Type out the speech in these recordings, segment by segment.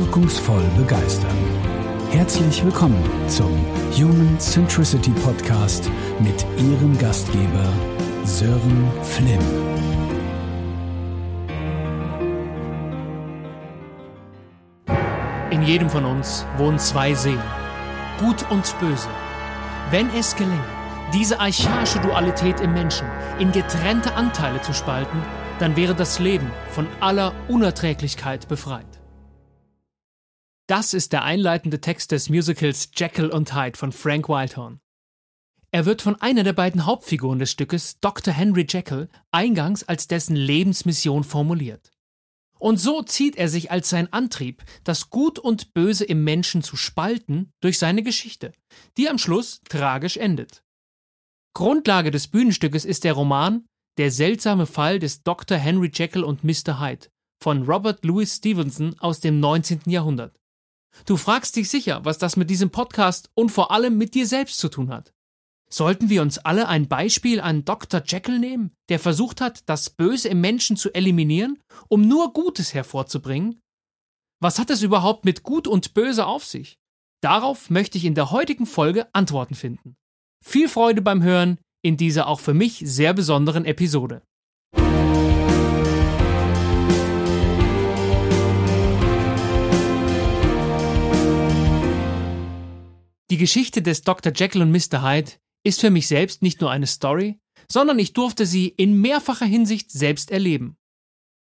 wirkungsvoll begeistern. Herzlich willkommen zum Human Centricity Podcast mit Ihrem Gastgeber Sören Flimm. In jedem von uns wohnen zwei Seelen, Gut und Böse. Wenn es gelänge, diese archaische Dualität im Menschen in getrennte Anteile zu spalten, dann wäre das Leben von aller Unerträglichkeit befreit. Das ist der einleitende Text des Musicals Jekyll und Hyde von Frank Wildhorn. Er wird von einer der beiden Hauptfiguren des Stückes, Dr. Henry Jekyll, eingangs als dessen Lebensmission formuliert. Und so zieht er sich als sein Antrieb, das Gut und Böse im Menschen zu spalten, durch seine Geschichte, die am Schluss tragisch endet. Grundlage des Bühnenstückes ist der Roman Der seltsame Fall des Dr. Henry Jekyll und Mr. Hyde von Robert Louis Stevenson aus dem 19. Jahrhundert. Du fragst dich sicher, was das mit diesem Podcast und vor allem mit dir selbst zu tun hat. Sollten wir uns alle ein Beispiel an Dr. Jekyll nehmen, der versucht hat, das Böse im Menschen zu eliminieren, um nur Gutes hervorzubringen? Was hat es überhaupt mit Gut und Böse auf sich? Darauf möchte ich in der heutigen Folge Antworten finden. Viel Freude beim Hören in dieser auch für mich sehr besonderen Episode. Die Geschichte des Dr. Jekyll und Mr. Hyde ist für mich selbst nicht nur eine Story, sondern ich durfte sie in mehrfacher Hinsicht selbst erleben.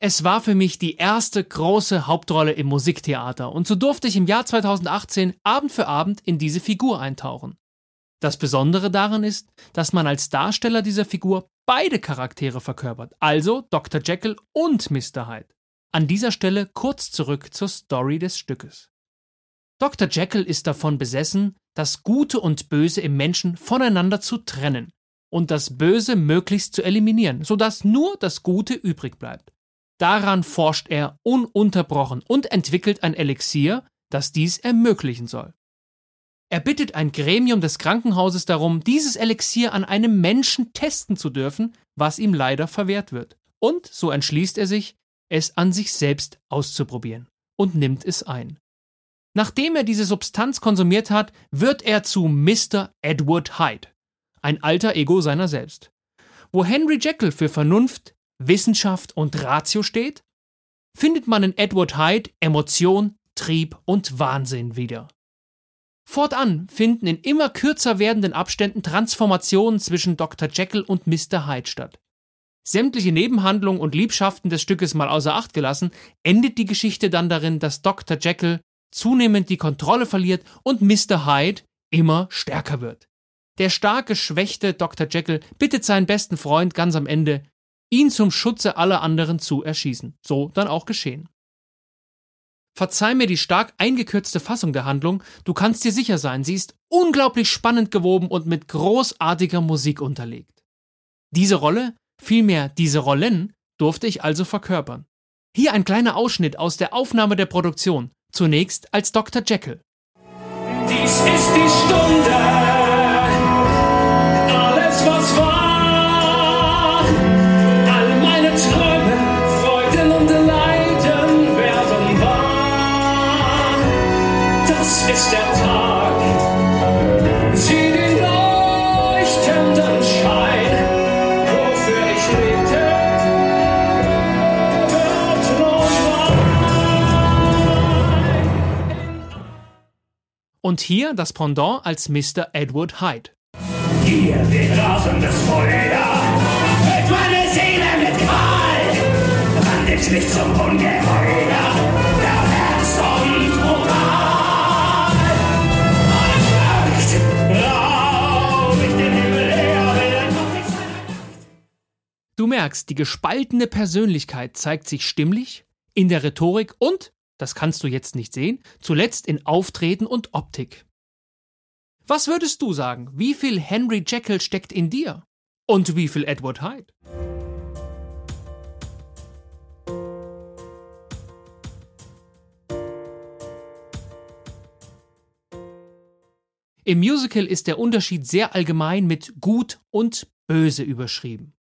Es war für mich die erste große Hauptrolle im Musiktheater und so durfte ich im Jahr 2018 Abend für Abend in diese Figur eintauchen. Das Besondere daran ist, dass man als Darsteller dieser Figur beide Charaktere verkörpert, also Dr. Jekyll und Mr. Hyde. An dieser Stelle kurz zurück zur Story des Stückes. Dr. Jekyll ist davon besessen, das Gute und Böse im Menschen voneinander zu trennen und das Böse möglichst zu eliminieren, sodass nur das Gute übrig bleibt. Daran forscht er ununterbrochen und entwickelt ein Elixier, das dies ermöglichen soll. Er bittet ein Gremium des Krankenhauses darum, dieses Elixier an einem Menschen testen zu dürfen, was ihm leider verwehrt wird. Und so entschließt er sich, es an sich selbst auszuprobieren und nimmt es ein. Nachdem er diese Substanz konsumiert hat, wird er zu Mr. Edward Hyde, ein alter Ego seiner selbst. Wo Henry Jekyll für Vernunft, Wissenschaft und Ratio steht, findet man in Edward Hyde Emotion, Trieb und Wahnsinn wieder. Fortan finden in immer kürzer werdenden Abständen Transformationen zwischen Dr. Jekyll und Mr. Hyde statt. Sämtliche Nebenhandlungen und Liebschaften des Stückes mal außer Acht gelassen, endet die Geschichte dann darin, dass Dr. Jekyll zunehmend die Kontrolle verliert und Mr. Hyde immer stärker wird. Der stark geschwächte Dr. Jekyll bittet seinen besten Freund ganz am Ende, ihn zum Schutze aller anderen zu erschießen. So dann auch geschehen. Verzeih mir die stark eingekürzte Fassung der Handlung, du kannst dir sicher sein, sie ist unglaublich spannend gewoben und mit großartiger Musik unterlegt. Diese Rolle, vielmehr diese Rollen, durfte ich also verkörpern. Hier ein kleiner Ausschnitt aus der Aufnahme der Produktion, zunächst als Dr. Jekyll. Dies ist die Stunde, Und hier das Pendant als Mr. Edward Hyde. Hier weht rasendes Feuer, füllt meine Seele mit Qual, wandelt mich zum Ungeheuer, pervers und brutal. Rauch ich den Himmel her. Du merkst, die gespaltene Persönlichkeit zeigt sich stimmlich, in der Rhetorik und, das kannst du jetzt nicht sehen, zuletzt in Auftreten und Optik. Was würdest du sagen, wie viel Henry Jekyll steckt in dir? Und wie viel Edward Hyde? Im Musical ist der Unterschied sehr allgemein mit gut und böse überschrieben.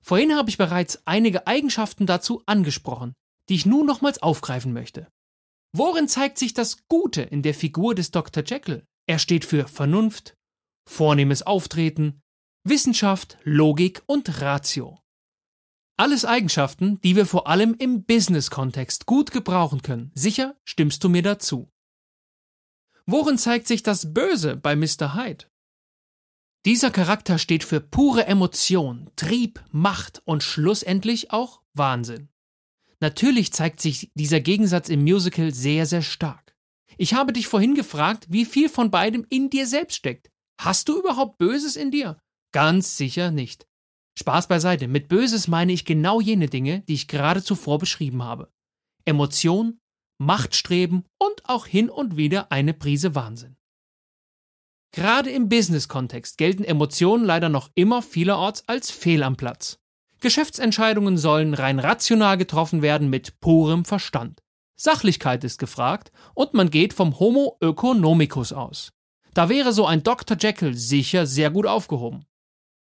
Vorhin habe ich bereits einige Eigenschaften dazu angesprochen, die ich nun nochmals aufgreifen möchte. Worin zeigt sich das Gute in der Figur des Dr. Jekyll? Er steht für Vernunft, vornehmes Auftreten, Wissenschaft, Logik und Ratio. Alles Eigenschaften, die wir vor allem im Business-Kontext gut gebrauchen können. Sicher stimmst du mir dazu. Worin zeigt sich das Böse bei Mr. Hyde? Dieser Charakter steht für pure Emotion, Trieb, Macht und schlussendlich auch Wahnsinn. Natürlich zeigt sich dieser Gegensatz im Musical sehr, sehr stark. Ich habe dich vorhin gefragt, wie viel von beidem in dir selbst steckt. Hast du überhaupt Böses in dir? Ganz sicher nicht. Spaß beiseite, mit Böses meine ich genau jene Dinge, die ich gerade zuvor beschrieben habe. Emotion, Machtstreben und auch hin und wieder eine Prise Wahnsinn. Gerade im Business-Kontext gelten Emotionen leider noch immer vielerorts als fehl am Platz. Geschäftsentscheidungen sollen rein rational getroffen werden mit purem Verstand. Sachlichkeit ist gefragt und man geht vom Homo economicus aus. Da wäre so ein Dr. Jekyll sicher sehr gut aufgehoben.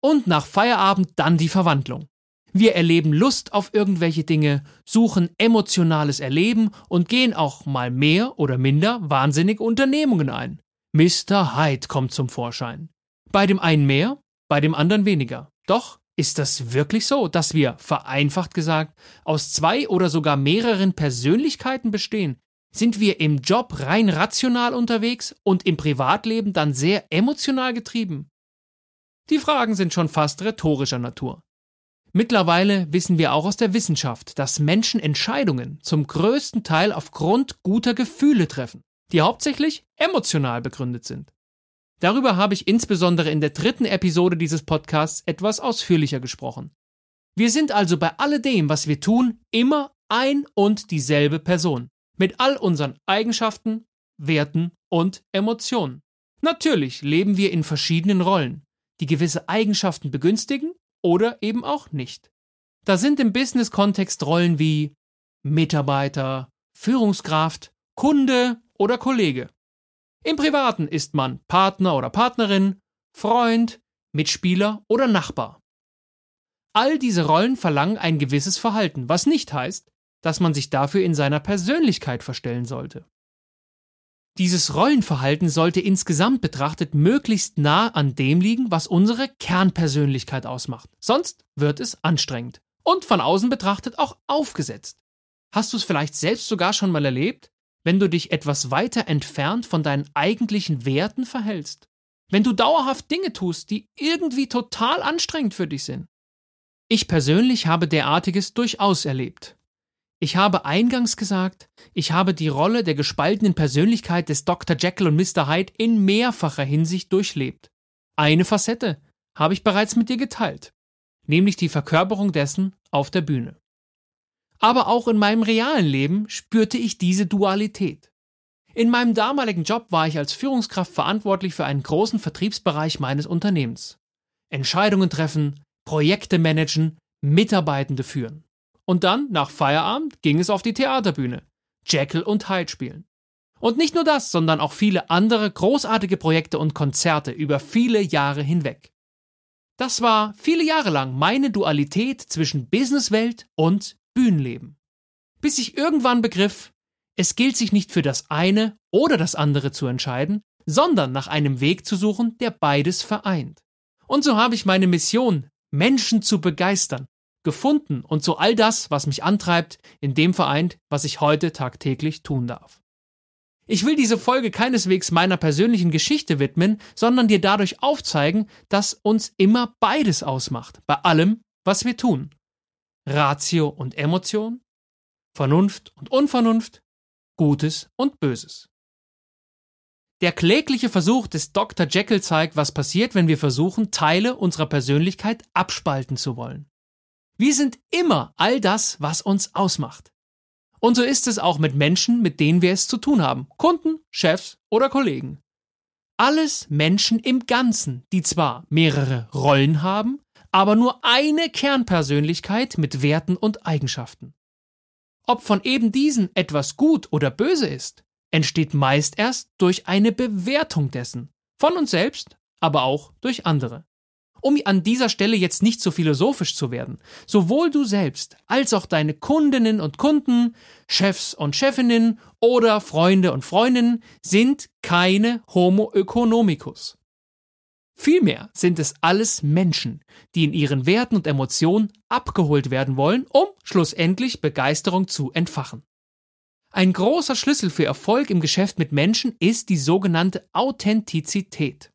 Und nach Feierabend dann die Verwandlung. Wir erleben Lust auf irgendwelche Dinge, suchen emotionales Erleben und gehen auch mal mehr oder minder wahnsinnige Unternehmungen ein. Mr. Hyde kommt zum Vorschein. Bei dem einen mehr, bei dem anderen weniger. Doch ist das wirklich so, dass wir, vereinfacht gesagt, aus zwei oder sogar mehreren Persönlichkeiten bestehen? Sind wir im Job rein rational unterwegs und im Privatleben dann sehr emotional getrieben? Die Fragen sind schon fast rhetorischer Natur. Mittlerweile wissen wir auch aus der Wissenschaft, dass Menschen Entscheidungen zum größten Teil aufgrund guter Gefühle treffen, die hauptsächlich emotional begründet sind. Darüber habe ich insbesondere in der dritten Episode dieses Podcasts etwas ausführlicher gesprochen. Wir sind also bei alledem, was wir tun, immer ein und dieselbe Person, mit all unseren Eigenschaften, Werten und Emotionen. Natürlich leben wir in verschiedenen Rollen, die gewisse Eigenschaften begünstigen oder eben auch nicht. Da sind im Business-Kontext Rollen wie Mitarbeiter, Führungskraft, Kunde oder Kollege. Im Privaten ist man Partner oder Partnerin, Freund, Mitspieler oder Nachbar. All diese Rollen verlangen ein gewisses Verhalten, was nicht heißt, dass man sich dafür in seiner Persönlichkeit verstellen sollte. Dieses Rollenverhalten sollte insgesamt betrachtet möglichst nah an dem liegen, was unsere Kernpersönlichkeit ausmacht. Sonst wird es anstrengend. Und von außen betrachtet auch aufgesetzt. Hast du es vielleicht selbst sogar schon mal erlebt? Wenn du dich etwas weiter entfernt von deinen eigentlichen Werten verhältst? Wenn du dauerhaft Dinge tust, die irgendwie total anstrengend für dich sind? Ich persönlich habe derartiges durchaus erlebt. Ich habe eingangs gesagt, ich habe die Rolle der gespaltenen Persönlichkeit des Dr. Jekyll und Mr. Hyde in mehrfacher Hinsicht durchlebt. Eine Facette habe ich bereits mit dir geteilt, nämlich die Verkörperung dessen auf der Bühne. Aber auch in meinem realen Leben spürte ich diese Dualität. In meinem damaligen Job war ich als Führungskraft verantwortlich für einen großen Vertriebsbereich meines Unternehmens. Entscheidungen treffen, Projekte managen, Mitarbeitende führen. Und dann, nach Feierabend, ging es auf die Theaterbühne. Jekyll und Hyde spielen. Und nicht nur das, sondern auch viele andere großartige Projekte und Konzerte über viele Jahre hinweg. Das war viele Jahre lang meine Dualität zwischen Businesswelt und Bühnenleben. Bis ich irgendwann begriff, es gilt sich nicht für das eine oder das andere zu entscheiden, sondern nach einem Weg zu suchen, der beides vereint. Und so habe ich meine Mission, Menschen zu begeistern, gefunden und so all das, was mich antreibt, in dem vereint, was ich heute tagtäglich tun darf. Ich will diese Folge keineswegs meiner persönlichen Geschichte widmen, sondern dir dadurch aufzeigen, dass uns immer beides ausmacht, bei allem, was wir tun. Ratio und Emotion, Vernunft und Unvernunft, Gutes und Böses. Der klägliche Versuch des Dr. Jekyll zeigt, was passiert, wenn wir versuchen, Teile unserer Persönlichkeit abspalten zu wollen. Wir sind immer all das, was uns ausmacht. Und so ist es auch mit Menschen, mit denen wir es zu tun haben. Kunden, Chefs oder Kollegen. Alles Menschen im Ganzen, die zwar mehrere Rollen haben, aber nur eine Kernpersönlichkeit mit Werten und Eigenschaften. Ob von eben diesen etwas gut oder böse ist, entsteht meist erst durch eine Bewertung dessen, von uns selbst, aber auch durch andere. Um an dieser Stelle jetzt nicht so philosophisch zu werden, sowohl du selbst als auch deine Kundinnen und Kunden, Chefs und Chefinnen oder Freunde und Freundinnen sind keine Homo economicus. Vielmehr sind es alles Menschen, die in ihren Werten und Emotionen abgeholt werden wollen, um schlussendlich Begeisterung zu entfachen. Ein großer Schlüssel für Erfolg im Geschäft mit Menschen ist die sogenannte Authentizität.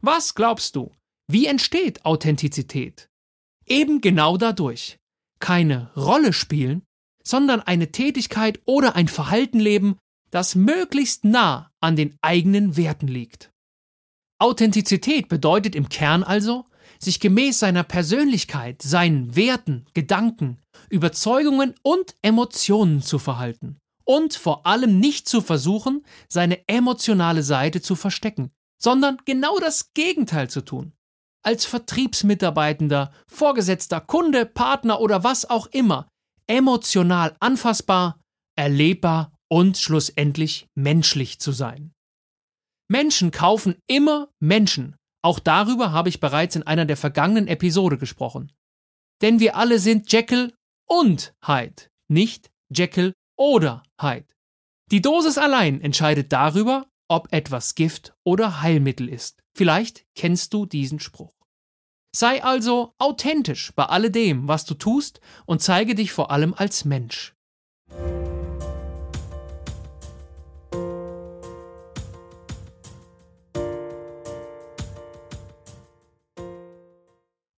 Was glaubst du? Wie entsteht Authentizität? Eben genau dadurch. Keine Rolle spielen, sondern eine Tätigkeit oder ein Verhalten leben, das möglichst nah an den eigenen Werten liegt. Authentizität bedeutet im Kern also, sich gemäß seiner Persönlichkeit, seinen Werten, Gedanken, Überzeugungen und Emotionen zu verhalten und vor allem nicht zu versuchen, seine emotionale Seite zu verstecken, sondern genau das Gegenteil zu tun. Als Vertriebsmitarbeitender, Vorgesetzter, Kunde, Partner oder was auch immer, emotional anfassbar, erlebbar und schlussendlich menschlich zu sein. Menschen kaufen immer Menschen. Auch darüber habe ich bereits in einer der vergangenen Episode gesprochen. Denn wir alle sind Jekyll und Hyde, nicht Jekyll oder Hyde. Die Dosis allein entscheidet darüber, ob etwas Gift oder Heilmittel ist. Vielleicht kennst du diesen Spruch. Sei also authentisch bei alledem, was du tust und zeige dich vor allem als Mensch.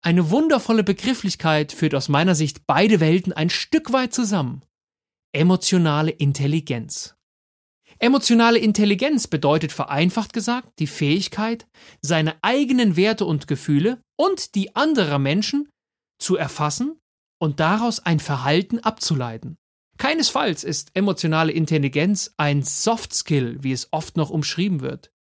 Eine wundervolle Begrifflichkeit führt aus meiner Sicht beide Welten ein Stück weit zusammen. Emotionale Intelligenz. Emotionale Intelligenz bedeutet vereinfacht gesagt die Fähigkeit, seine eigenen Werte und Gefühle und die anderer Menschen zu erfassen und daraus ein Verhalten abzuleiten. Keinesfalls ist emotionale Intelligenz ein Soft Skill, wie es oft noch umschrieben wird,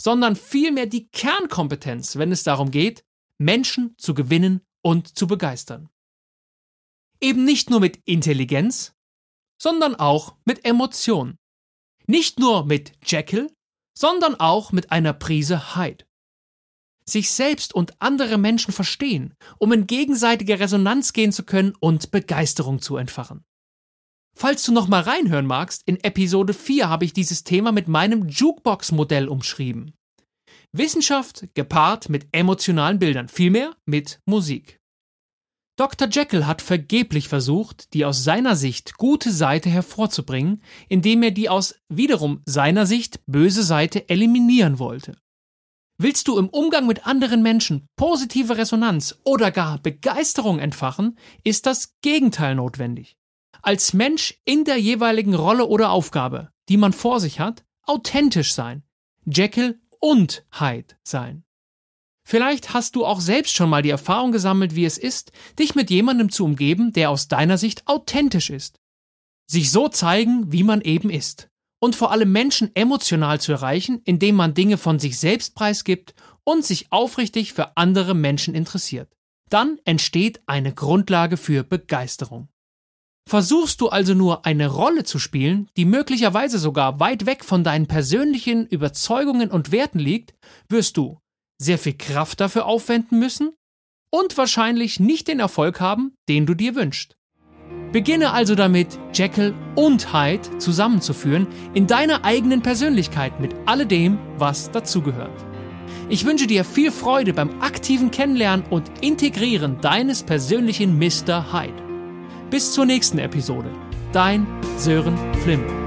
sondern vielmehr die Kernkompetenz, wenn es darum geht, Menschen zu gewinnen und zu begeistern. Eben nicht nur mit Intelligenz, sondern auch mit Emotion. Nicht nur mit Jekyll, sondern auch mit einer Prise Hyde. Sich selbst und andere Menschen verstehen, um in gegenseitige Resonanz gehen zu können und Begeisterung zu entfachen. Falls du noch mal reinhören magst, in Episode 4 habe ich dieses Thema mit meinem Jukebox-Modell umschrieben. Wissenschaft gepaart mit emotionalen Bildern, vielmehr mit Musik. Dr. Jekyll hat vergeblich versucht, die aus seiner Sicht gute Seite hervorzubringen, indem er die aus wiederum seiner Sicht böse Seite eliminieren wollte. Willst du im Umgang mit anderen Menschen positive Resonanz oder gar Begeisterung entfachen, ist das Gegenteil notwendig. Als Mensch in der jeweiligen Rolle oder Aufgabe, die man vor sich hat, authentisch sein. Jekyll und Hyde sein. Vielleicht hast du auch selbst schon mal die Erfahrung gesammelt, wie es ist, dich mit jemandem zu umgeben, der aus deiner Sicht authentisch ist. Sich so zeigen, wie man eben ist. Und vor allem Menschen emotional zu erreichen, indem man Dinge von sich selbst preisgibt und sich aufrichtig für andere Menschen interessiert. Dann entsteht eine Grundlage für Begeisterung. Versuchst du also nur eine Rolle zu spielen, die möglicherweise sogar weit weg von deinen persönlichen Überzeugungen und Werten liegt, wirst du sehr viel Kraft dafür aufwenden müssen und wahrscheinlich nicht den Erfolg haben, den du dir wünschst. Beginne also damit, Jekyll und Hyde zusammenzuführen in deiner eigenen Persönlichkeit mit alledem, was dazugehört. Ich wünsche dir viel Freude beim aktiven Kennenlernen und Integrieren deines persönlichen Mr. Hyde. Bis zur nächsten Episode. Dein Sören Flimm.